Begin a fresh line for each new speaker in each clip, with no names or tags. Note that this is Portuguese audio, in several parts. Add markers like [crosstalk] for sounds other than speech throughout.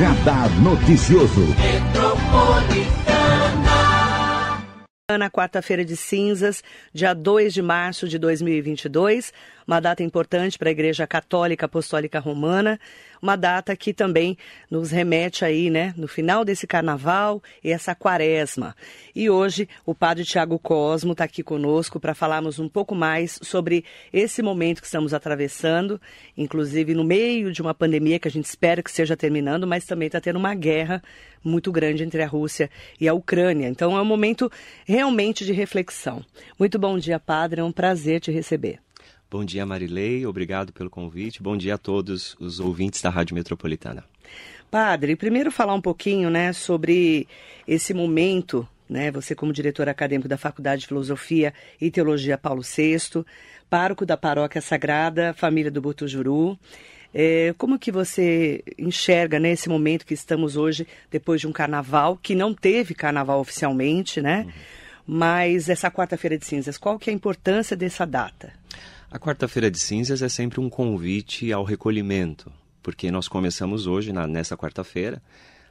Radar Noticioso.
Na quarta-feira de cinzas, dia 2 de março de 2022, uma data importante para a Igreja Católica Apostólica Romana, uma data que também nos remete aí, né, no final desse carnaval e essa quaresma. E hoje o Padre Tiago Cosmo está aqui conosco para falarmos um pouco mais sobre esse momento que estamos atravessando, inclusive no meio de uma pandemia que a gente espera que seja terminando, mas também está tendo uma guerra muito grande entre a Rússia e a Ucrânia. Então é um momento realmente de reflexão. Muito bom dia, Padre, é um prazer te receber.
Bom dia, Marilei. Obrigado pelo convite. Bom dia a todos os ouvintes da Rádio Metropolitana.
Padre, primeiro falar um pouquinho, né, sobre esse momento, né, você como diretor acadêmico da Faculdade de Filosofia e Teologia Paulo VI, pároco da Paróquia Sagrada Família do Butujuru. É, como que você enxerga né, esse momento que estamos hoje, depois de um carnaval, que não teve carnaval oficialmente, né? Uhum. Mas essa quarta-feira de cinzas, qual que é a importância dessa data?
A quarta-feira de cinzas é sempre um convite ao recolhimento, porque nós começamos hoje, na, nessa quarta-feira,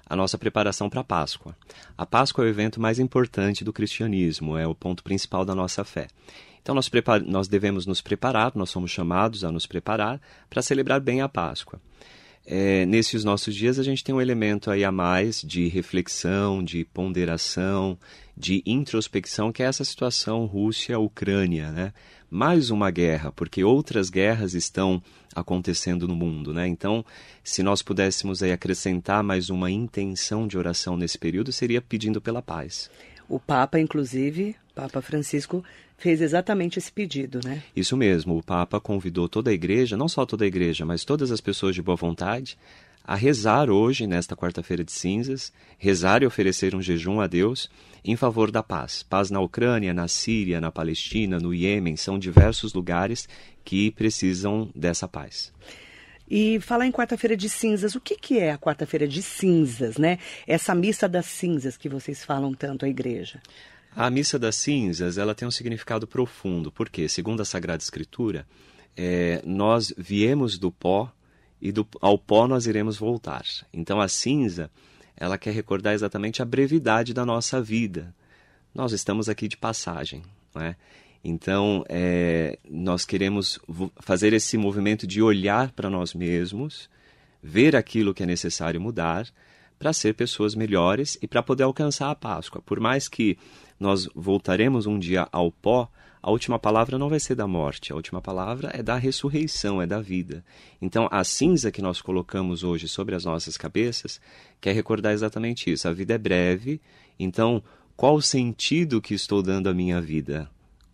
a nossa preparação para a Páscoa. A Páscoa é o evento mais importante do cristianismo, é o ponto principal da nossa fé. Então nós, nós devemos nos preparar, nós somos chamados a nos preparar para celebrar bem a Páscoa. É, nesses nossos dias a gente tem um elemento aí a mais de reflexão, de ponderação, de introspecção, que é essa situação Rússia-Ucrânia, né? mais uma guerra, porque outras guerras estão acontecendo no mundo, né? Então, se nós pudéssemos aí acrescentar mais uma intenção de oração nesse período, seria pedindo pela paz.
O Papa, inclusive, Papa Francisco, fez exatamente esse pedido, né?
Isso mesmo, o Papa convidou toda a igreja, não só toda a igreja, mas todas as pessoas de boa vontade, a rezar hoje, nesta quarta-feira de cinzas, rezar e oferecer um jejum a Deus em favor da paz. Paz na Ucrânia, na Síria, na Palestina, no Iêmen, são diversos lugares que precisam dessa paz.
E falar em quarta-feira de cinzas, o que, que é a quarta-feira de cinzas, né? Essa missa das cinzas que vocês falam tanto à igreja.
A missa das cinzas, ela tem um significado profundo, porque, segundo a Sagrada Escritura, é, nós viemos do pó e do, ao pó nós iremos voltar. Então a cinza, ela quer recordar exatamente a brevidade da nossa vida. Nós estamos aqui de passagem, não é? Então, é, nós queremos fazer esse movimento de olhar para nós mesmos, ver aquilo que é necessário mudar, para ser pessoas melhores e para poder alcançar a Páscoa. Por mais que nós voltaremos um dia ao pó, a última palavra não vai ser da morte, a última palavra é da ressurreição, é da vida. Então, a cinza que nós colocamos hoje sobre as nossas cabeças quer recordar exatamente isso. A vida é breve, então, qual o sentido que estou dando à minha vida?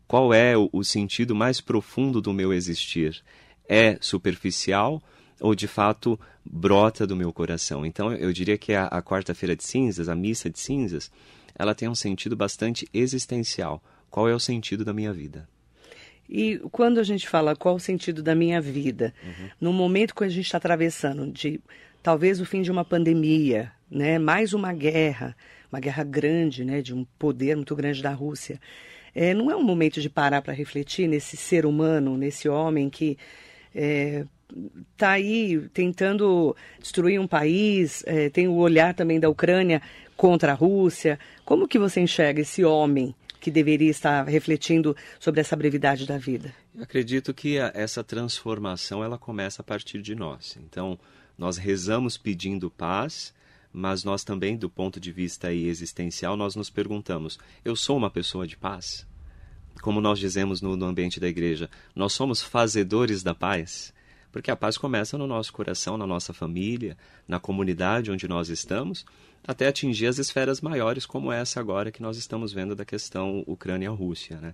Qual é o, sentido mais profundo do meu existir? É superficial ou de fato brota do meu coração? Então, eu diria que a, a quarta-feira de cinzas, a missa de cinzas, ela tem um sentido bastante existencial qual é o sentido da minha vida?
E quando a gente fala qual o sentido da minha vida, uhum. no momento que a gente está atravessando de talvez o fim de uma pandemia, né, mais uma guerra, uma guerra grande, né, de um poder muito grande da Rússia, é, não é um momento de parar para refletir nesse ser humano, nesse homem que está é, aí tentando destruir um país, é, tem o olhar também da Ucrânia contra a Rússia. Como que você enxerga esse homem que deveria estar refletindo sobre essa brevidade da vida?
Eu acredito que a, essa transformação ela começa a partir de nós. Então, nós rezamos pedindo paz, mas nós também, do ponto de vista existencial, nós nos perguntamos: eu sou uma pessoa de paz? Como nós dizemos no, no ambiente da igreja, nós somos fazedores da paz? Porque a paz começa no nosso coração, na nossa família, na comunidade onde nós estamos, até atingir as esferas maiores, como essa agora que nós estamos vendo da questão Ucrânia-Rússia. Né?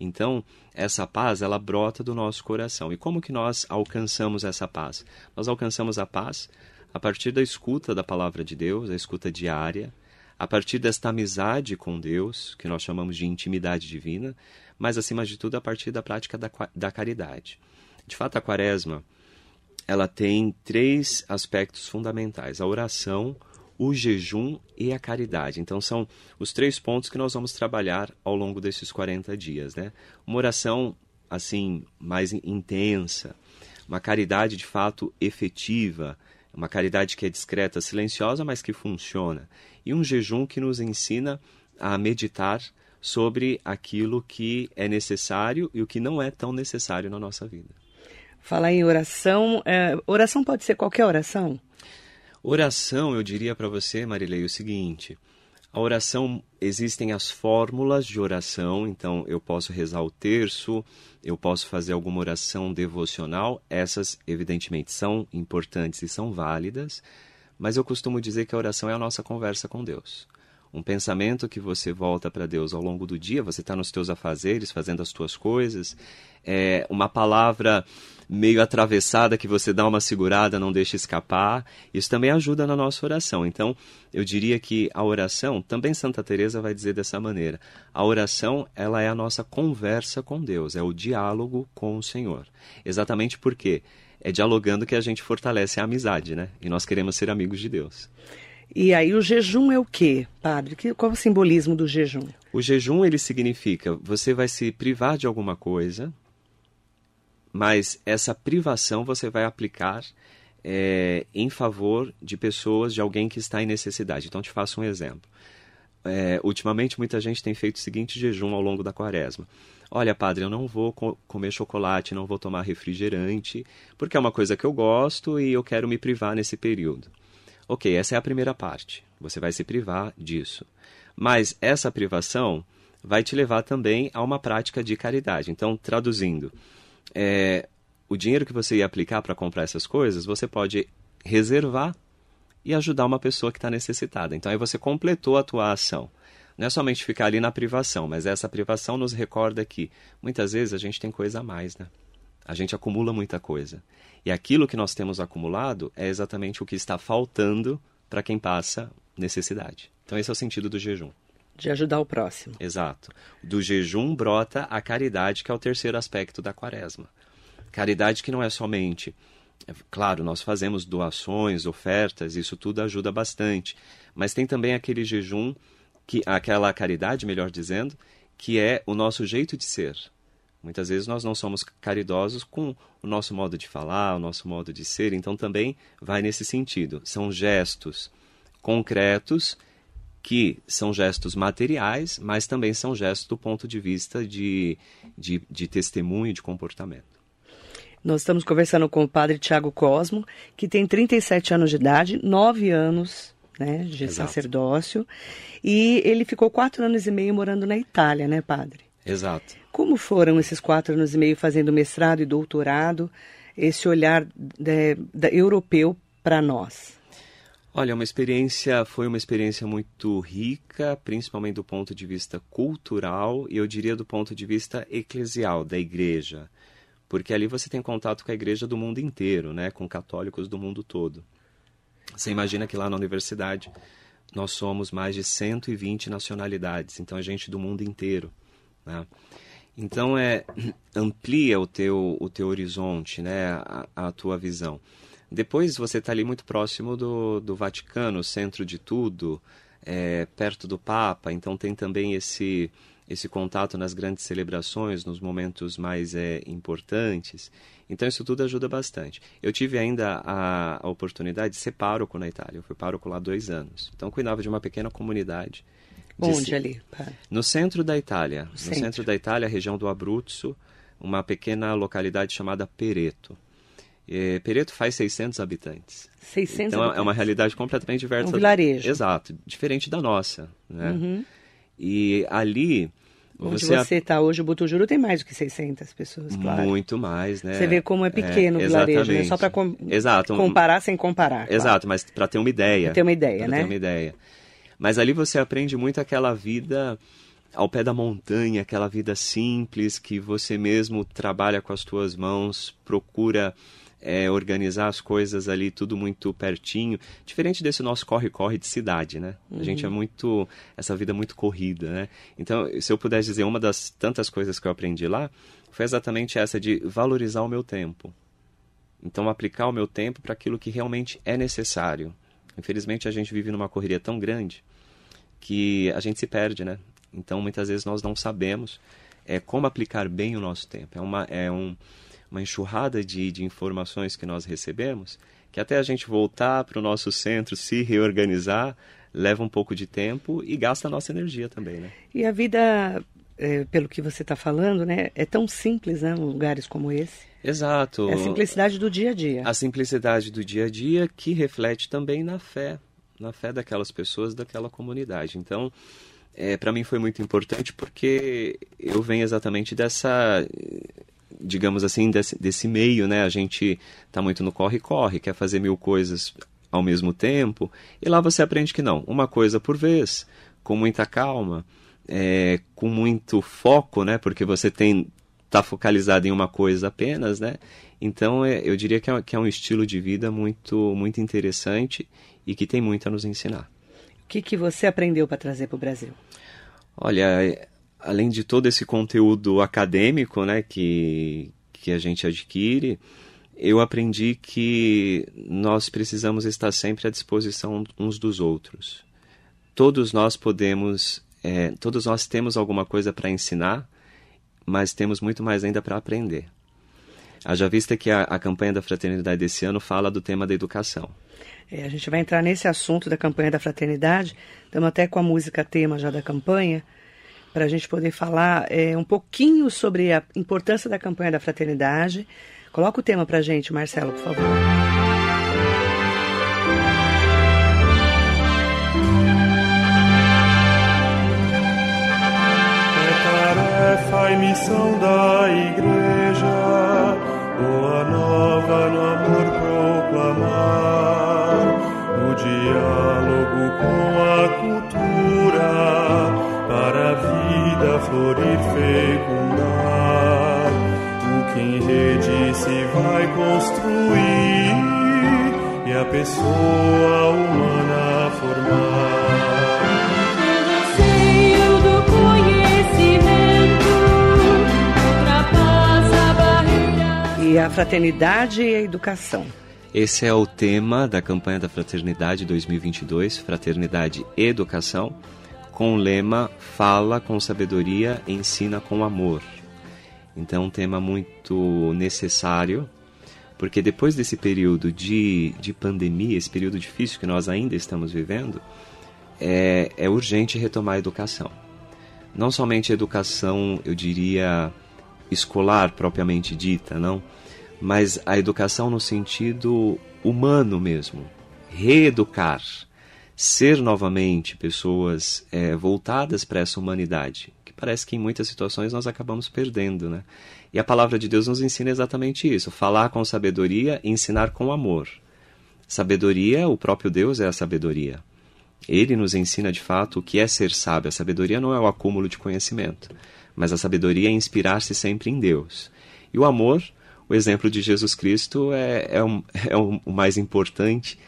Então, essa paz, ela brota do nosso coração. E como que nós alcançamos essa paz? Nós alcançamos a paz a partir da escuta da palavra de Deus, a escuta diária, a partir desta amizade com Deus, que nós chamamos de intimidade divina, mas acima de tudo a partir da prática da, da caridade. De fato, a quaresma ela tem três aspectos fundamentais: a oração, o jejum e a caridade. Então são os três pontos que nós vamos trabalhar ao longo desses 40 dias, né? Uma oração assim mais intensa, uma caridade de fato efetiva, Uma caridade que é discreta, silenciosa, mas que funciona. E um jejum que nos ensina a meditar sobre aquilo que é necessário e o que não é tão necessário na nossa vida.
Falar em oração, é, oração pode ser qualquer oração?
Oração, eu diria para você, Marilei, o seguinte: a oração, existem as fórmulas de oração, então eu posso rezar o terço, eu posso fazer alguma oração devocional, essas evidentemente são importantes e são válidas, mas eu costumo dizer que a oração é a nossa conversa com Deus um pensamento que você volta para Deus ao longo do dia, você está nos teus afazeres, fazendo as tuas coisas, é uma palavra meio atravessada que você dá uma segurada, não deixa escapar, isso também ajuda na nossa oração. Então, eu diria que a oração, também Santa Teresa vai dizer dessa maneira, a oração, ela é a nossa conversa com Deus, é o diálogo com o Senhor. Exatamente porque é dialogando que a gente fortalece a amizade, né? E nós queremos ser amigos de Deus.
E aí o jejum é o quê, padre? Qual é o simbolismo do jejum?
O jejum ele significa você vai se privar de alguma coisa, mas essa privação você vai aplicar é, em favor de pessoas, de alguém que está em necessidade. Então te faço um exemplo. É, ultimamente muita gente tem feito o seguinte jejum ao longo da quaresma. Olha, padre, eu não vou co comer chocolate, não vou tomar refrigerante, porque é uma coisa que eu gosto e eu quero me privar nesse período. Ok, essa é a primeira parte. Você vai se privar disso. Mas essa privação vai te levar também a uma prática de caridade. Então, traduzindo, é, o dinheiro que você ia aplicar para comprar essas coisas, você pode reservar e ajudar uma pessoa que está necessitada. Então, aí você completou a tua ação. Não é somente ficar ali na privação, mas essa privação nos recorda que muitas vezes a gente tem coisa a mais, né? A gente acumula muita coisa. E aquilo que nós temos acumulado é exatamente o que está faltando para quem passa necessidade. Então, esse é o sentido do jejum.
De ajudar o próximo.
Exato. Do jejum brota a caridade, que é o terceiro aspecto da quaresma. Caridade que não é somente. É, claro, nós fazemos doações, ofertas, isso tudo ajuda bastante. Mas tem também aquele jejum, que aquela caridade, melhor dizendo, que é o nosso jeito de ser Muitas vezes nós não somos caridosos com o nosso modo de falar, o nosso modo de ser, então também vai nesse sentido. São gestos concretos que são gestos materiais, mas também são gestos do ponto de vista de, de, de testemunho, de comportamento.
Nós estamos conversando com o padre Tiago Cosmo, que tem 37 anos de idade, 9 anos né, de Exato. sacerdócio, e ele ficou quatro anos e meio morando na Itália, né, padre?
Exato.
Como foram esses quatro anos e meio fazendo mestrado e doutorado, esse olhar de, de, europeu para nós?
Olha, uma experiência foi uma experiência muito rica, principalmente do ponto de vista cultural e eu diria do ponto de vista eclesial da igreja, porque ali você tem contato com a igreja do mundo inteiro, né, com católicos do mundo todo. Você imagina que lá na universidade nós somos mais de 120 nacionalidades, então a gente do mundo inteiro. Né? Então é [clears throat] amplia o teu o teu horizonte, né, a, a tua visão. Depois você está ali muito próximo do, do Vaticano, centro de tudo, é, perto do Papa. Então tem também esse esse contato nas grandes celebrações, nos momentos mais é, importantes. Então isso tudo ajuda bastante. Eu tive ainda a, a oportunidade de ser pároco na Itália. Eu fui pároco lá dois anos. Então cuidava de uma pequena comunidade
Onde ali?
No centro da Itália. No centro. centro da Itália, região do Abruzzo, uma pequena localidade chamada Pereto. E Pereto faz 600 habitantes.
600
então
habitantes.
é uma realidade completamente diversa.
É um vilarejo.
Exato, diferente da nossa. Né?
Uhum.
E ali
Onde você está hoje, o Butujuru tem mais do que 600 pessoas, claro.
Muito mais, né?
Você vê como é pequeno é, o vilarejo, né? Só para com... comparar sem comparar.
Exato, claro. mas para ter uma ideia.
Pra ter uma ideia, né?
ter uma ideia. Mas ali você aprende muito aquela vida ao pé da montanha, aquela vida simples que você mesmo trabalha com as tuas mãos, procura é, organizar as coisas ali tudo muito pertinho, diferente desse nosso corre-corre de cidade, né? Uhum. A gente é muito essa vida muito corrida, né? Então, se eu pudesse dizer uma das tantas coisas que eu aprendi lá, foi exatamente essa de valorizar o meu tempo. Então, aplicar o meu tempo para aquilo que realmente é necessário. Infelizmente, a gente vive numa correria tão grande que a gente se perde, né? Então, muitas vezes nós não sabemos é, como aplicar bem o nosso tempo. É uma, é um, uma enxurrada de, de informações que nós recebemos que até a gente voltar para o nosso centro, se reorganizar, leva um pouco de tempo e gasta a nossa energia também, né?
E a vida, é, pelo que você está falando, né, é tão simples, né, em lugares como esse.
Exato.
É a simplicidade do dia a dia.
A simplicidade do dia a dia que reflete também na fé, na fé daquelas pessoas, daquela comunidade. Então, é, para mim foi muito importante porque eu venho exatamente dessa digamos assim desse, desse meio né a gente está muito no corre corre quer fazer mil coisas ao mesmo tempo e lá você aprende que não uma coisa por vez com muita calma é, com muito foco né porque você tem está focalizado em uma coisa apenas, né? Então é, eu diria que é, que é, um estilo de vida muito muito interessante e que tem muito a nos ensinar.
O que, que você aprendeu para trazer para o Brasil?
Olha, além de todo esse conteúdo acadêmico, né, que que a gente adquire, eu aprendi que nós precisamos estar sempre à disposição uns dos outros. Todos nós podemos, é, todos nós temos alguma coisa para ensinar mas temos muito mais ainda para aprender. Haja vista que a, a, campanha da fraternidade desse ano fala do tema da educação.
É, a gente vai entrar nesse assunto da campanha da fraternidade, estamos até com a música tema já da campanha, para a gente poder falar é, um pouquinho sobre a importância da campanha da fraternidade. Coloca o tema para a gente, Marcelo, por favor.
tarefa e missão da igreja, boa nova no amor proclamar, no diálogo com a vida florir fecundar. O que em rede se vai construir e a pessoa humana formar.
e a fraternidade e a educação.
Esse é o tema da campanha da Fraternidade 2022, Fraternidade e Educação, com o lema Fala com sabedoria, ensina com amor. Então, um tema muito necessário, porque depois desse período de, de pandemia, esse período difícil que nós ainda estamos vivendo, é, é urgente retomar a educação. Não somente a educação, eu diria, escolar propriamente dita, não, mas a educação no sentido humano mesmo, reeducar, ser novamente pessoas é, voltadas para essa humanidade, que parece que em muitas situações nós acabamos perdendo, né? E a palavra de Deus nos ensina exatamente isso: falar com sabedoria, ensinar com amor. Sabedoria, o próprio Deus é a sabedoria. Ele nos ensina de fato o que é ser sábio. A sabedoria não é o acúmulo de conhecimento, mas a sabedoria é inspirar-se sempre em Deus. E o amor o exemplo de Jesus Cristo é, é, um, [laughs] é o mais importante,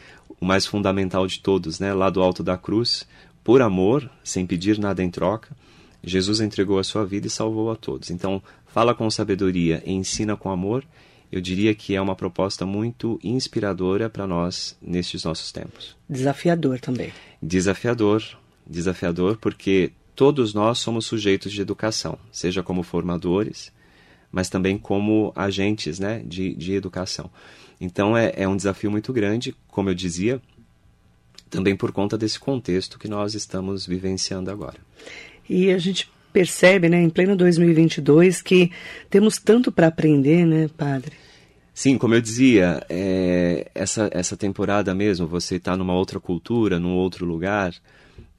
o mais fundamental de todos, né? Lá do alto da cruz, por amor, sem pedir nada em troca, Jesus entregou a sua vida e salvou a todos. Então, fala com sabedoria e ensina com amor. Eu diria que é uma proposta muito inspiradora para nós nestes nossos tempos.
Desafiador também.
Desafiador, desafiador, porque todos nós somos sujeitos de educação, seja como formadores, mas também como agentes né, de, de educação. Então é, é um desafio muito grande, como eu dizia, também por conta desse contexto que nós estamos vivenciando agora.
E a gente percebe, né, em pleno 2022, que temos tanto para aprender, né, padre?
Sim, como eu dizia, é, essa, essa temporada mesmo, você está numa outra cultura, num outro lugar,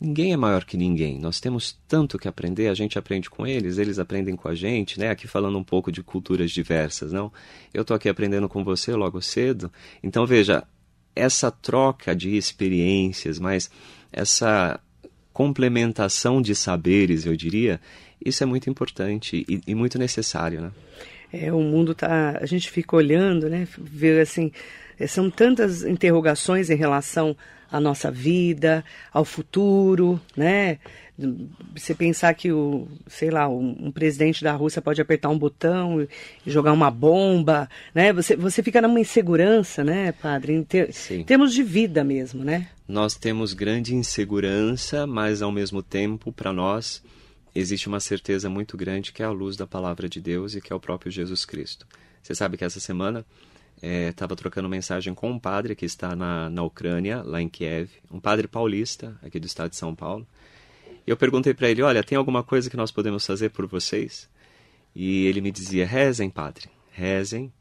Ninguém é maior que ninguém. Nós temos tanto que aprender, a gente aprende com eles, eles aprendem com a gente, né? Aqui falando um pouco de culturas diversas, não? Eu estou aqui aprendendo com você logo cedo. Então, veja, essa troca de experiências, mas essa complementação de saberes, eu diria, isso é muito importante e, e muito necessário, né?
É, o mundo tá, a gente fica olhando, né? Ver assim, são tantas interrogações em relação à nossa vida, ao futuro, né? Você pensar que o, sei lá, um, um, presidente da Rússia pode apertar um botão e jogar uma bomba, né? Você, você fica numa insegurança, né, padre? Em, ter, termos de vida mesmo, né?
Nós temos grande insegurança, mas ao mesmo tempo, para nós, existe uma certeza muito grande que é a luz da palavra de Deus e que é o próprio Jesus Cristo. Você sabe que essa semana estava é, trocando mensagem com um padre que está na, na Ucrânia, lá em Kiev, um padre paulista, aqui do estado de São Paulo. E eu perguntei para ele: Olha, tem alguma coisa que nós podemos fazer por vocês? E ele me dizia: Rezem, padre, rezem,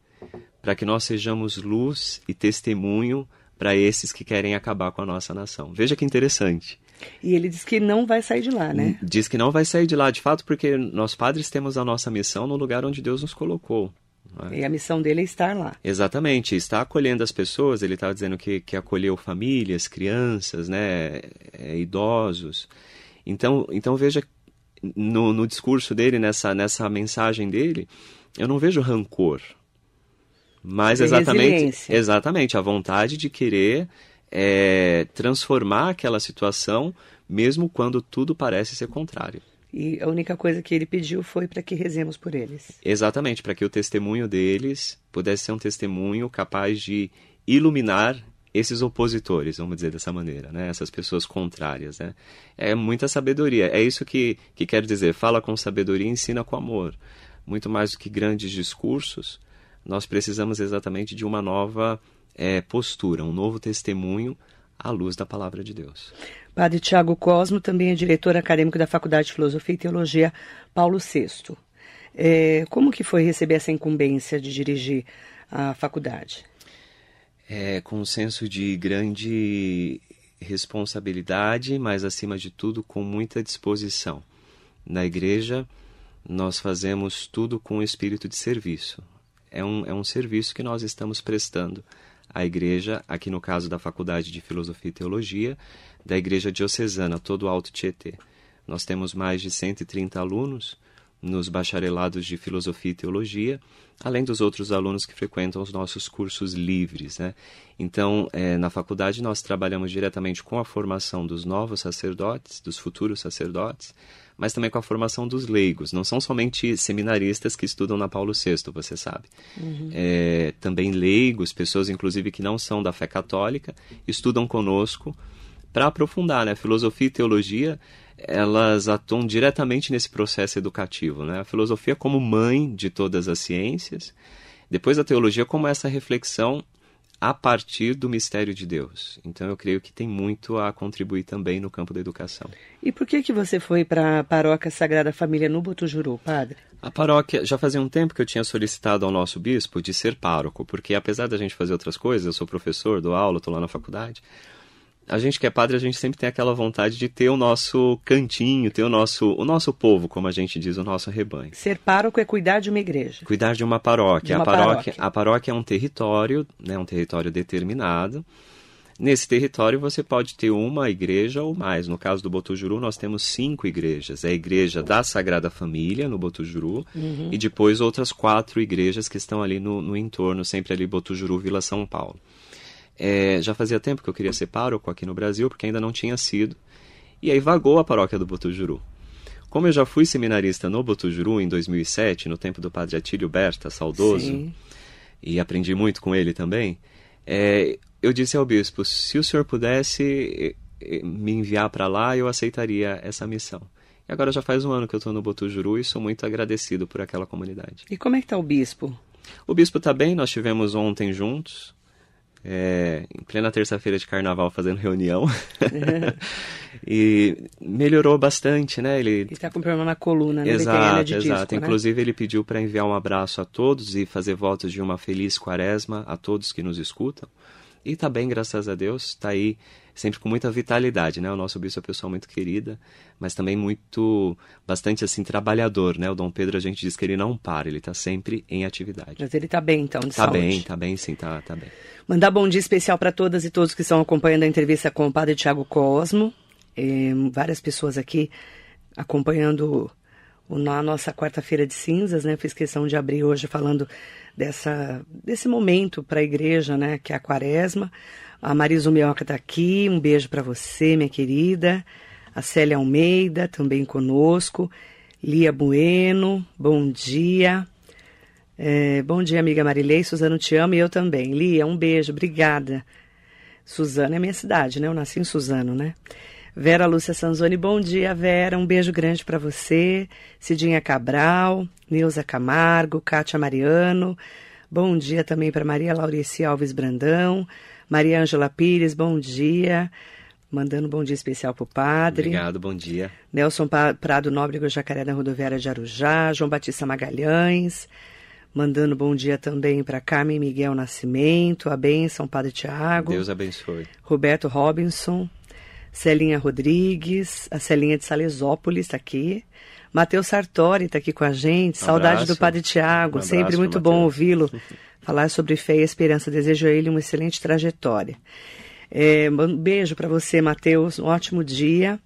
para que nós sejamos luz e testemunho para esses que querem acabar com a nossa nação. Veja que interessante.
E ele diz que não vai sair de lá, né?
Diz que não vai sair de lá, de fato, porque nós padres temos a nossa missão no lugar onde Deus nos colocou.
É? E a missão dele é estar lá.
Exatamente, está acolhendo as pessoas. Ele estava dizendo que, que acolheu famílias, crianças, né, é, idosos. Então, então veja no, no discurso dele, nessa, nessa mensagem dele, eu não vejo rancor, mas exatamente, exatamente a vontade de querer é, transformar aquela situação, mesmo quando tudo parece ser contrário.
E a única coisa que ele pediu foi para que rezemos por eles.
Exatamente, para que o testemunho deles pudesse ser um testemunho capaz de iluminar esses opositores, vamos dizer dessa maneira, né? essas pessoas contrárias. Né? É muita sabedoria. É isso que, que quero dizer. Fala com sabedoria e ensina com amor. Muito mais do que grandes discursos, nós precisamos exatamente de uma nova é, postura, um novo testemunho à luz da palavra de Deus.
Padre Tiago Cosmo também é diretor acadêmico da Faculdade de Filosofia e Teologia Paulo VI. É, como que foi receber essa incumbência de dirigir a faculdade?
É, com um senso de grande responsabilidade, mas acima de tudo com muita disposição. Na igreja, nós fazemos tudo com o espírito de serviço. É um, é um serviço que nós estamos prestando à igreja, aqui no caso da Faculdade de Filosofia e Teologia, da Igreja Diocesana, todo o Alto Tietê. Nós temos mais de 130 alunos nos bacharelados de Filosofia e Teologia, além dos outros alunos que frequentam os nossos cursos livres. Né? Então, é, na faculdade, nós trabalhamos diretamente com a formação dos novos sacerdotes, dos futuros sacerdotes, mas também com a formação dos leigos. Não são somente seminaristas que estudam na Paulo VI, você sabe. Uhum. É, também leigos, pessoas inclusive que não são da fé católica, estudam conosco para aprofundar, né? Filosofia e teologia, elas atuam diretamente nesse processo educativo, né? A filosofia como mãe de todas as ciências, depois a teologia como essa reflexão a partir do mistério de Deus. Então eu creio que tem muito a contribuir também no campo da educação.
E por que que você foi para a paróquia Sagrada Família no Botujuru, padre?
A paróquia, já fazia um tempo que eu tinha solicitado ao nosso bispo de ser pároco, porque apesar da gente fazer outras coisas, eu sou professor, dou aula, estou lá na faculdade, a gente que é padre, a gente sempre tem aquela vontade de ter o nosso cantinho, ter o nosso, o nosso povo, como a gente diz, o nosso rebanho.
Ser pároco é cuidar de uma igreja.
Cuidar de uma paróquia. De uma a paróquia, paróquia, a paróquia é um território, né, um território determinado. Nesse território você pode ter uma igreja ou mais. No caso do Botujuru, nós temos cinco igrejas. É a igreja da Sagrada Família, no Botujuru, uhum. e depois outras quatro igrejas que estão ali no, no entorno, sempre ali Botujuru, Vila São Paulo. É, já fazia tempo que eu queria ser pároco aqui no Brasil, porque ainda não tinha sido. E aí vagou a paróquia do Botujuru. Como eu já fui seminarista no Botujuru em 2007, no tempo do padre Atílio Berta, saudoso, Sim. e aprendi muito com ele também, é, eu disse ao bispo: se o senhor pudesse me enviar para lá, eu aceitaria essa missão. E agora já faz um ano que eu estou no Botujuru e sou muito agradecido por aquela comunidade.
E como é que está o bispo?
O bispo está bem, nós tivemos ontem juntos, é, em plena terça-feira de carnaval fazendo reunião. [laughs] e melhorou bastante, né?
Ele está com problema na coluna, né?
Exato,
de
exato.
Disco,
né? Inclusive ele pediu para enviar um abraço a todos e fazer votos de uma feliz quaresma a todos que nos escutam. E tá bem, graças a Deus, está aí sempre com muita vitalidade, né? O nosso bispo é uma pessoa muito querida, mas também muito, bastante assim, trabalhador, né? O Dom Pedro, a gente diz que ele não para, ele está sempre em atividade.
Mas ele está bem, então, de
tá
saúde.
Tá bem, tá bem, sim, tá, tá bem.
Mandar bom dia especial para todas e todos que estão acompanhando a entrevista com o padre Tiago Cosmo. É, várias pessoas aqui acompanhando na nossa quarta-feira de cinzas, né? Fiz questão de abrir hoje falando dessa, desse momento para a igreja, né? Que é a quaresma. A Marisa Mioca está aqui, um beijo para você, minha querida. A Célia Almeida também conosco. Lia Bueno, bom dia. É, bom dia, amiga Marilei. Suzano te amo e eu também. Lia, um beijo, obrigada. Suzano é minha cidade, né? Eu nasci em Suzano, né? Vera Lúcia Sanzoni, bom dia, Vera. Um beijo grande para você. Cidinha Cabral, Neuza Camargo, Kátia Mariano, Bom dia também para Maria Laurici Alves Brandão, Maria Ângela Pires, bom dia. Mandando um bom dia especial para o padre.
Obrigado, bom dia.
Nelson Prado Nóbrego Jacaré da Rodoviária de Arujá, João Batista Magalhães. Mandando bom dia também para Carmen Miguel Nascimento, a bênção, Padre Tiago.
Deus abençoe.
Roberto Robinson, Celinha Rodrigues, a Celinha de Salesópolis está aqui. Matheus Sartori está aqui com a gente. Um Saudade abraço. do Padre Tiago, um sempre muito bom ouvi-lo [laughs] falar sobre fé e esperança. Desejo a ele uma excelente trajetória. É, um beijo para você, Matheus. Um ótimo dia.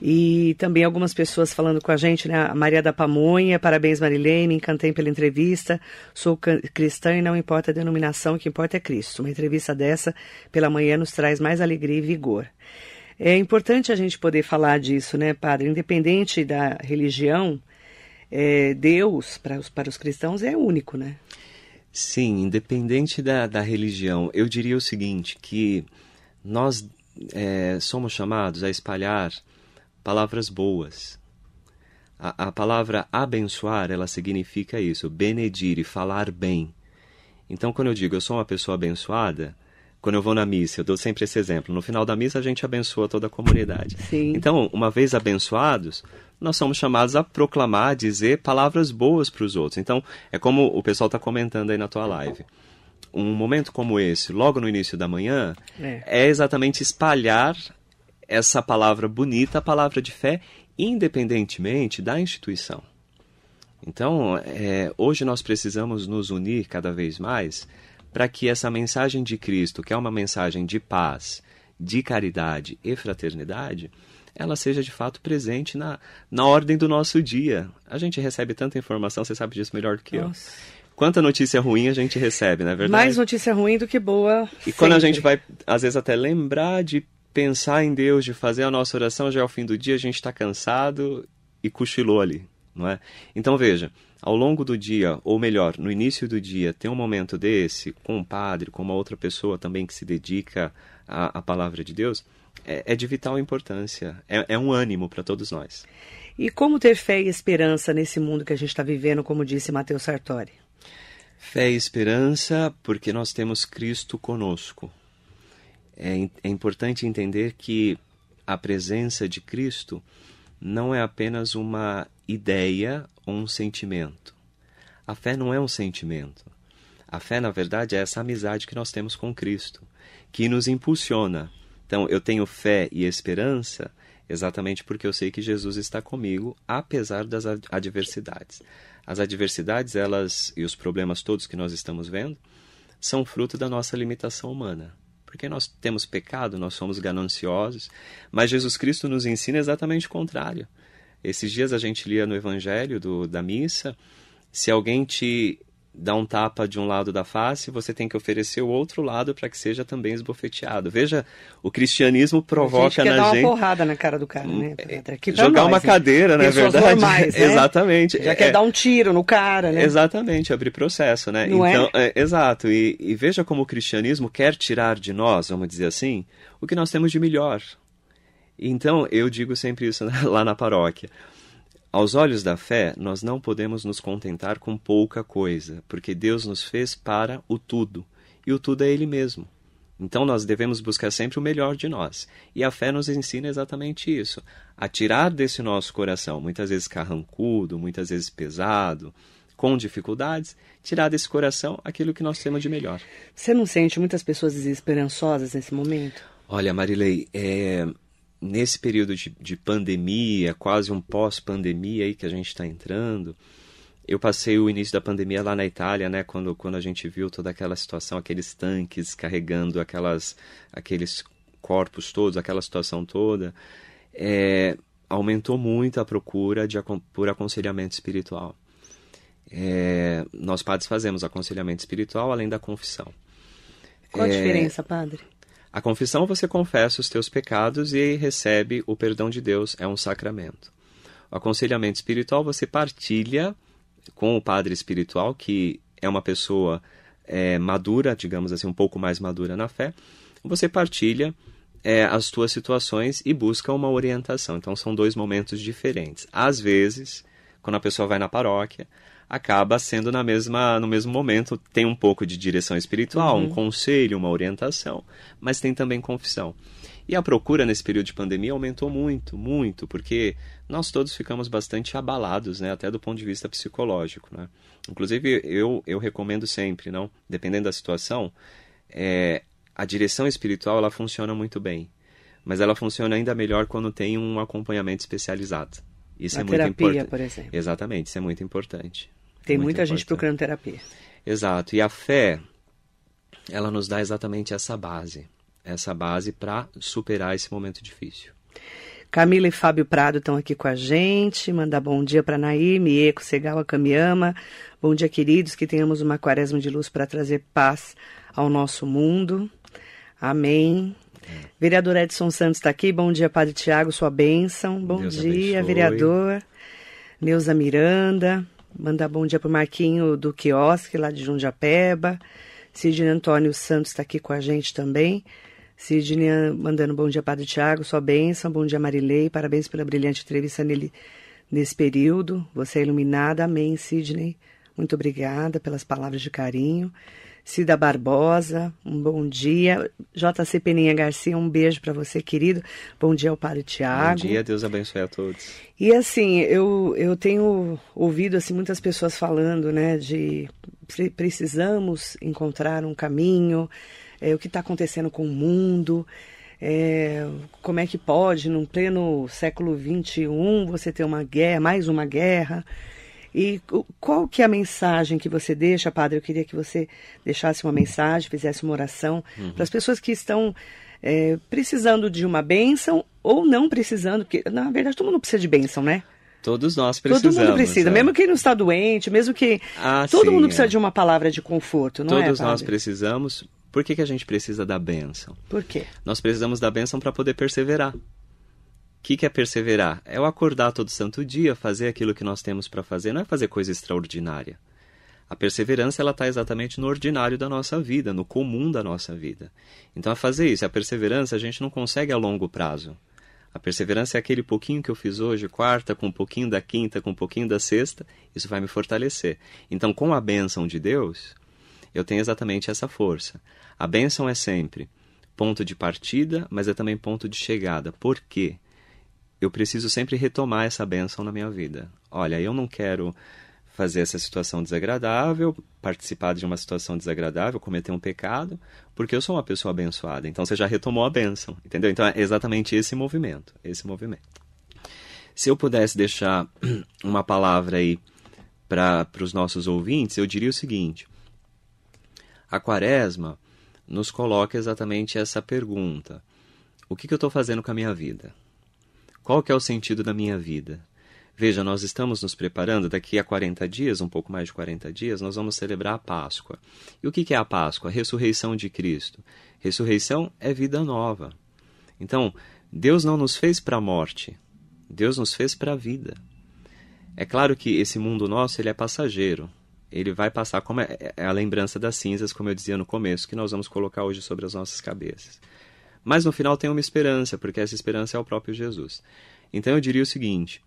E também algumas pessoas falando com a gente, né? Maria da Pamonha, parabéns Marilene, encantei pela entrevista. Sou cristã e não importa a denominação, o que importa é Cristo. Uma entrevista dessa pela manhã nos traz mais alegria e vigor. É importante a gente poder falar disso, né, padre? Independente da religião, é, Deus, para os, para os cristãos, é único, né?
Sim, independente da, da religião. Eu diria o seguinte, que nós é, somos chamados a espalhar palavras boas. A, a palavra abençoar, ela significa isso, benedire, falar bem. Então, quando eu digo eu sou uma pessoa abençoada, quando eu vou na missa, eu dou sempre esse exemplo. No final da missa, a gente abençoa toda a comunidade.
Sim.
Então, uma vez abençoados, nós somos chamados a proclamar, a dizer palavras boas para os outros. Então, é como o pessoal está comentando aí na tua live. Um momento como esse, logo no início da manhã, é, é exatamente espalhar essa palavra bonita, a palavra de fé, independentemente da instituição. Então, é, hoje nós precisamos nos unir cada vez mais para que essa mensagem de Cristo, que é uma mensagem de paz, de caridade e fraternidade, ela seja de fato presente na, na ordem do nosso dia. A gente recebe tanta informação, você sabe disso melhor do que Nossa. eu. Quanta notícia ruim a gente recebe, não é verdade?
Mais notícia ruim do que boa.
E sempre. quando a gente vai, às vezes, até lembrar de pensar em Deus, de fazer a nossa oração já é o fim do dia, a gente está cansado e cochilou ali, não é? Então veja, ao longo do dia, ou melhor, no início do dia, ter um momento desse com um padre, com uma outra pessoa também que se dedica à, à palavra de Deus, é, é de vital importância, é, é um ânimo para todos nós.
E como ter fé e esperança nesse mundo que a gente está vivendo, como disse Mateus Sartori?
Fé e esperança porque nós temos Cristo conosco é, é importante entender que a presença de Cristo não é apenas uma ideia ou um sentimento. A fé não é um sentimento. A fé, na verdade, é essa amizade que nós temos com Cristo, que nos impulsiona. Então, eu tenho fé e esperança exatamente porque eu sei que Jesus está comigo, apesar das adversidades. As adversidades, elas e os problemas todos que nós estamos vendo, são fruto da nossa limitação humana porque nós temos pecado, nós somos gananciosos, mas Jesus Cristo nos ensina exatamente o contrário. Esses dias a gente lia no Evangelho do, da missa: se alguém te dá um tapa de um lado da face, você tem que oferecer o outro lado para que seja também esbofeteado. Veja, o cristianismo provoca
na
gente... dar
uma porrada na cara do cara, né?
Aqui jogar nós, uma cadeira, né? Verdade.
Normais, [laughs] né?
Exatamente.
Já é, quer dar um tiro no cara, né?
Exatamente, abrir processo, né?
Não
então,
é?
é exato. E, e veja como o cristianismo quer tirar de nós, vamos dizer assim, o que nós temos de melhor. Então, eu digo sempre isso [laughs] lá na paróquia. Aos olhos da fé, nós não podemos nos contentar com pouca coisa, porque Deus nos fez para o tudo, e o tudo é Ele mesmo. Então nós devemos buscar sempre o melhor de nós. E a fé nos ensina exatamente isso: a tirar desse nosso coração, muitas vezes carrancudo, muitas vezes pesado, com dificuldades, tirar desse coração aquilo que nós temos de melhor.
Você não sente muitas pessoas desesperançosas nesse momento?
Olha, Marilei, é, nesse período de, de pandemia, quase um pós-pandemia aí que a gente está entrando, eu passei o início da pandemia lá na Itália, né, quando, quando a gente viu toda aquela situação, aqueles tanques carregando aquelas, aqueles corpos todos, aquela situação toda, é, aumentou muito a procura de, por aconselhamento espiritual. É, nós padres fazemos aconselhamento espiritual além da confissão.
Qual a é, diferença, padre?
A confissão você confessa os teus pecados e recebe o perdão de Deus, é um sacramento. O aconselhamento espiritual você partilha com o padre espiritual, que é uma pessoa é, madura, digamos assim, um pouco mais madura na fé. Você partilha é, as tuas situações e busca uma orientação. Então são dois momentos diferentes. Às vezes, quando a pessoa vai na paróquia, acaba sendo na mesma, no mesmo momento, tem um pouco de direção espiritual, uhum. um conselho, uma orientação, mas tem também confissão. E a procura nesse período de pandemia aumentou muito, muito, porque nós todos ficamos bastante abalados, né, até do ponto de vista psicológico, né? Inclusive, eu, eu recomendo sempre, não, dependendo da situação, é, a direção espiritual ela funciona muito bem, mas ela funciona ainda melhor quando tem um acompanhamento especializado. Isso
a
é
terapia,
muito importante.
por exemplo.
Exatamente, isso é muito importante.
Tem muita
importante.
gente procurando terapia.
Exato. E a fé, ela nos dá exatamente essa base. Essa base para superar esse momento difícil.
Camila e Fábio Prado estão aqui com a gente. Mandar bom dia para Naime, Eco, Segal, Akamiama. Bom dia, queridos. Que tenhamos uma quaresma de luz para trazer paz ao nosso mundo. Amém. É. Vereador Edson Santos está aqui. Bom dia, Padre Tiago, sua bênção. Bom
Deus
dia,
abençoe.
vereador. Neuza Miranda. Mandar bom dia para o Marquinho do Quiosque, lá de Jundiapeba. Sidney Antônio Santos está aqui com a gente também. Sidney mandando bom dia, Padre Tiago, sua bênção. Bom dia, Marilei. Parabéns pela brilhante entrevista nele, nesse período. Você é iluminada. Amém, Sidney. Muito obrigada pelas palavras de carinho. Cida Barbosa, um bom dia. JC Peninha Garcia, um beijo para você, querido. Bom dia ao Padre Tiago.
Bom dia, Deus abençoe a todos.
E assim, eu, eu tenho ouvido assim muitas pessoas falando, né, de precisamos encontrar um caminho, é, o que está acontecendo com o mundo. É, como é que pode, num pleno século XXI, você ter uma guerra, mais uma guerra? E qual que é a mensagem que você deixa, padre? Eu queria que você deixasse uma mensagem, fizesse uma oração uhum. para as pessoas que estão é, precisando de uma bênção ou não precisando, porque na verdade todo mundo precisa de bênção, né?
Todos nós precisamos.
Todo mundo precisa,
é.
mesmo quem não está doente, mesmo que.
Ah,
todo
sim,
mundo precisa
é.
de uma palavra de conforto, não
Todos
é?
nós
padre?
precisamos. Por que, que a gente precisa da bênção?
Por quê?
Nós precisamos da bênção para poder perseverar. Que, que é perseverar? É o acordar todo santo dia, fazer aquilo que nós temos para fazer, não é fazer coisa extraordinária. A perseverança ela está exatamente no ordinário da nossa vida, no comum da nossa vida. Então, a fazer isso, a perseverança a gente não consegue a longo prazo. A perseverança é aquele pouquinho que eu fiz hoje, quarta, com um pouquinho da quinta, com um pouquinho da sexta, isso vai me fortalecer. Então, com a bênção de Deus, eu tenho exatamente essa força. A bênção é sempre ponto de partida, mas é também ponto de chegada. Por quê? Eu preciso sempre retomar essa bênção na minha vida. Olha, eu não quero fazer essa situação desagradável, participar de uma situação desagradável, cometer um pecado, porque eu sou uma pessoa abençoada. Então você já retomou a bênção, entendeu? Então é exatamente esse movimento, esse movimento. Se eu pudesse deixar [clears throat] uma palavra aí para os nossos ouvintes, eu diria o seguinte: a quaresma nos coloca exatamente essa pergunta: o que, que eu estou fazendo com a minha vida? Qual que é o sentido da minha vida? Veja, nós estamos nos preparando, daqui a 40 dias, um pouco mais de 40 dias, nós vamos celebrar a Páscoa. E o que é a Páscoa? A ressurreição de Cristo. Ressurreição é vida nova. Então, Deus não nos fez para a morte, Deus nos fez para a vida. É claro que esse mundo nosso ele é passageiro. Ele vai passar como é, é a lembrança das cinzas, como eu dizia no começo, que nós vamos colocar hoje sobre as nossas cabeças. Mas no final tem uma esperança, porque essa esperança é o próprio Jesus. Então eu diria o seguinte: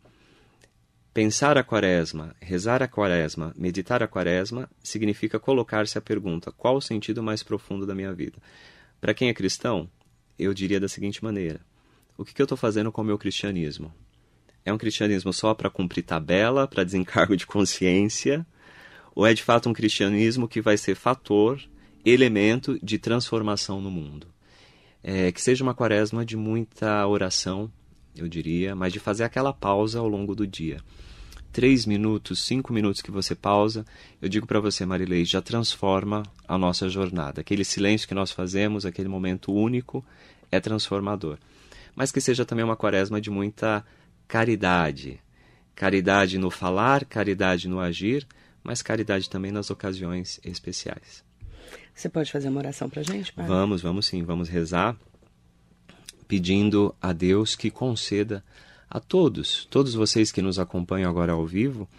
Pensar a quaresma, rezar a quaresma, meditar a quaresma, significa colocar-se a pergunta: qual o sentido mais profundo da minha vida? Para quem é cristão, eu diria da seguinte maneira: o que, que eu estou fazendo com o meu cristianismo? É um cristianismo só para cumprir tabela, para desencargo de consciência? Ou é de fato um cristianismo que vai ser fator, elemento de transformação no mundo? É, que seja uma quaresma de muita oração, eu diria, mas de fazer aquela pausa ao longo do dia. Três minutos, cinco minutos que você pausa, eu digo para você, Marilei, já transforma a nossa jornada. Aquele silêncio que nós fazemos, aquele momento único, é transformador. Mas que seja também uma quaresma de muita caridade. Caridade no falar, caridade no agir, mas caridade também nas ocasiões especiais.
Você pode fazer uma oração para gente, pai?
Vamos, vamos sim, vamos rezar pedindo a Deus que conceda a todos, todos vocês que nos acompanham agora ao vivo,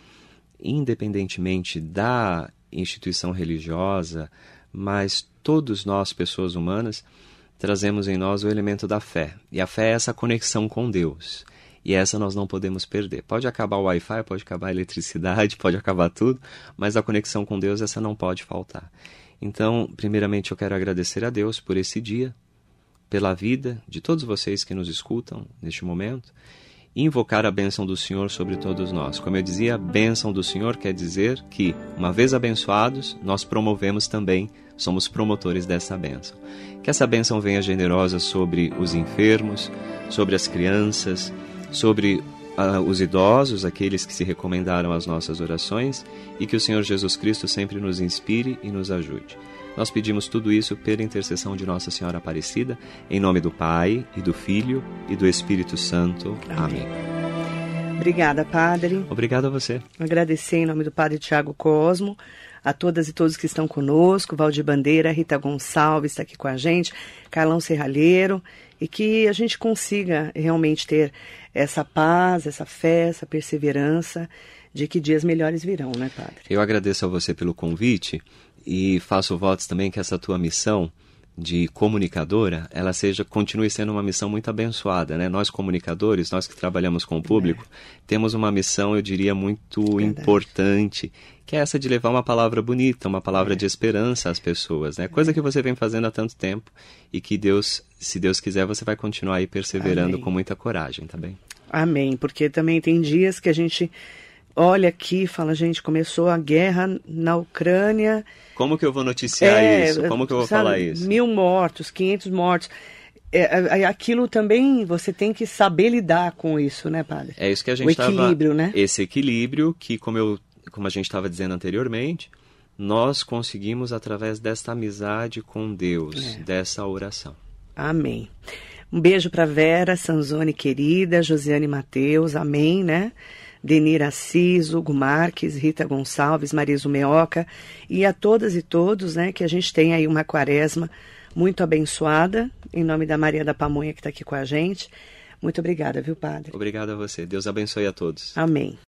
independentemente da instituição religiosa, mas todos nós, pessoas humanas, trazemos em nós o elemento da fé. E a fé é essa conexão com Deus. E essa nós não podemos perder. Pode acabar o Wi-Fi, pode acabar a eletricidade, [laughs] pode acabar tudo, mas a conexão com Deus essa não pode faltar. Então, primeiramente eu quero agradecer a Deus por esse dia, pela vida de todos vocês que nos escutam neste momento e invocar a bênção do Senhor sobre todos nós. Como eu dizia, a bênção do Senhor quer dizer que, uma vez abençoados, nós promovemos também, somos promotores dessa bênção. Que essa bênção venha generosa sobre os enfermos, sobre as crianças, sobre uh, os idosos, aqueles que se recomendaram às nossas orações, e que o Senhor Jesus Cristo sempre nos inspire e nos ajude. Nós pedimos tudo isso pela intercessão de Nossa Senhora Aparecida, em nome do Pai, e do Filho, e do Espírito Santo. Amém.
Amém. Obrigada, Padre.
Obrigado a você.
Agradecer em nome do Padre Tiago Cosmo, a todas e todos que estão conosco, Valdir Bandeira, Rita Gonçalves está aqui com a gente, Carlão Serralheiro, e que a gente consiga realmente ter essa paz, essa fé, essa perseverança de que dias melhores virão, né, Padre?
Eu agradeço a você pelo convite e faço votos também que essa tua missão de comunicadora, ela seja continue sendo uma missão muito abençoada, né? Nós comunicadores, nós que trabalhamos com o público, é. temos uma missão, eu diria, muito Verdade. importante, que é essa de levar uma palavra bonita, uma palavra é. de esperança às pessoas, né? Coisa é. que você vem fazendo há tanto tempo e que Deus, se Deus quiser, você vai continuar aí perseverando Amém. com muita coragem, tá bem?
Amém, porque também tem dias que a gente olha aqui fala, gente, começou a guerra na Ucrânia.
Como que eu vou noticiar é, isso? Como que eu vou sabe, falar isso?
Mil mortos, 500 mortos. É, aquilo também você tem que saber lidar com isso, né, padre?
É isso que a gente
O equilíbrio,
tava,
né?
Esse equilíbrio que, como, eu, como a gente estava dizendo anteriormente, nós conseguimos através desta amizade com Deus, é. dessa oração.
Amém. Um beijo para Vera, Sanzone querida, Josiane Mateus, amém, né? Denir Assis, Hugo Marques, Rita Gonçalves, Marisa Meoca e a todas e todos, né, que a gente tem aí uma quaresma muito abençoada, em nome da Maria da Pamonha que está aqui com a gente. Muito obrigada, viu, Padre?
Obrigado a você. Deus abençoe a todos.
Amém.